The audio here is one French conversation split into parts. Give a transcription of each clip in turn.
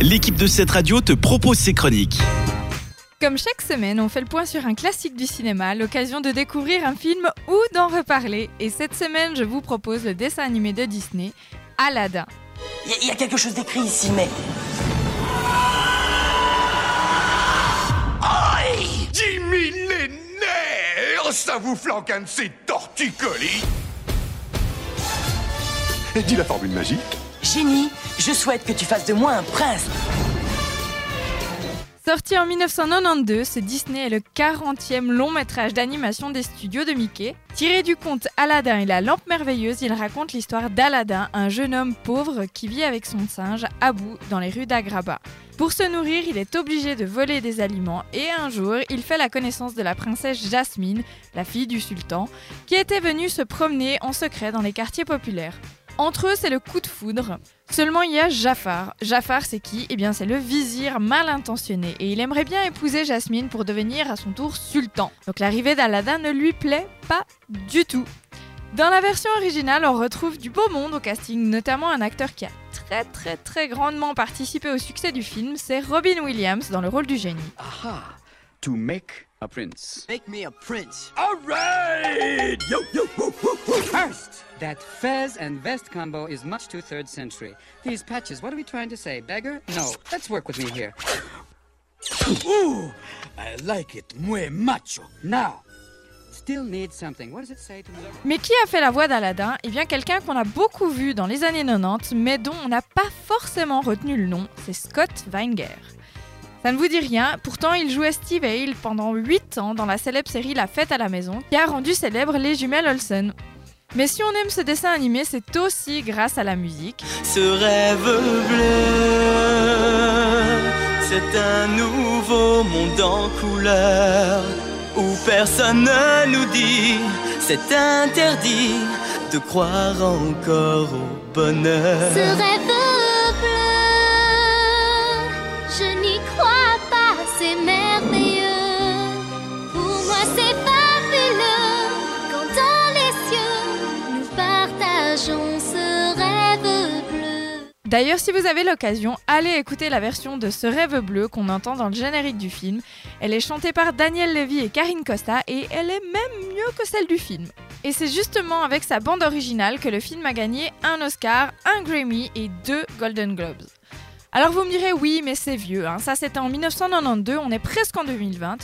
l'équipe de cette radio te propose ses chroniques. Comme chaque semaine, on fait le point sur un classique du cinéma, l'occasion de découvrir un film ou d'en reparler. Et cette semaine, je vous propose le dessin animé de Disney, Aladdin. Il y, a quelque chose d'écrit ici, mais... Aïe Dix millénaires Ça vous flanque un de ces torticolis Dis la formule magique. Génie, je souhaite que tu fasses de moi un prince. Sorti en 1992, ce Disney est le 40e long métrage d'animation des studios de Mickey. Tiré du conte Aladdin et la lampe merveilleuse, il raconte l'histoire d'Aladin, un jeune homme pauvre qui vit avec son singe Abou dans les rues d'Agraba. Pour se nourrir, il est obligé de voler des aliments et un jour, il fait la connaissance de la princesse Jasmine, la fille du sultan, qui était venue se promener en secret dans les quartiers populaires. Entre eux, c'est le coup de foudre. Seulement, il y a Jafar. Jafar, c'est qui? Eh bien, c'est le vizir mal intentionné et il aimerait bien épouser Jasmine pour devenir à son tour sultan. Donc, l'arrivée d'Aladin ne lui plaît pas du tout. Dans la version originale, on retrouve du beau monde au casting, notamment un acteur qui a très très très grandement participé au succès du film, c'est Robin Williams dans le rôle du génie. Aha! To make a prince. Make me a prince. All right Yo, yo, woo, woo, woo. First, that fez and vest combo is much too third century. These patches, what are we trying to say? Beggar? No. Let's work with me here. Ooh, I like it. Muy macho. Now, still need something. What does it say to me? Mais qui a fait la voix d'Aladin? Eh bien quelqu'un qu'on a beaucoup vu dans les années 90, mais dont on n'a pas forcément retenu le nom, c'est Scott Weinger. Ça ne vous dit rien, pourtant il jouait Steve Hale pendant 8 ans dans la célèbre série La fête à la maison, qui a rendu célèbre les jumelles Olsen. Mais si on aime ce dessin animé, c'est aussi grâce à la musique. Ce rêve bleu, c'est un nouveau monde en couleur où personne ne nous dit c'est interdit de croire encore au bonheur. Ce rêve D'ailleurs, si vous avez l'occasion, allez écouter la version de Ce rêve bleu qu'on entend dans le générique du film. Elle est chantée par Daniel Levy et Karine Costa et elle est même mieux que celle du film. Et c'est justement avec sa bande originale que le film a gagné un Oscar, un Grammy et deux Golden Globes. Alors vous me direz oui, mais c'est vieux, hein. ça c'était en 1992, on est presque en 2020.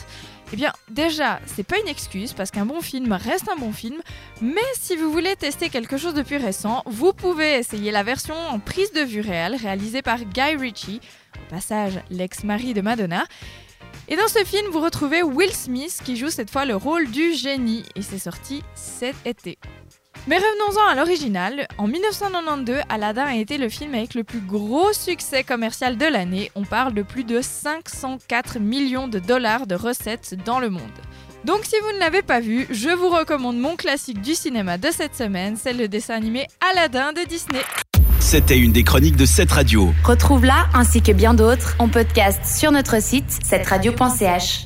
Eh bien, déjà, c'est pas une excuse parce qu'un bon film reste un bon film, mais si vous voulez tester quelque chose de plus récent, vous pouvez essayer la version en prise de vue réelle réalisée par Guy Ritchie, au passage l'ex-mari de Madonna. Et dans ce film, vous retrouvez Will Smith qui joue cette fois le rôle du génie et c'est sorti cet été. Mais revenons-en à l'original. En 1992, Aladdin a été le film avec le plus gros succès commercial de l'année. On parle de plus de 504 millions de dollars de recettes dans le monde. Donc si vous ne l'avez pas vu, je vous recommande mon classique du cinéma de cette semaine, c'est le dessin animé Aladdin de Disney. C'était une des chroniques de cette radio. Retrouve-la ainsi que bien d'autres en podcast sur notre site cetteradio.ch.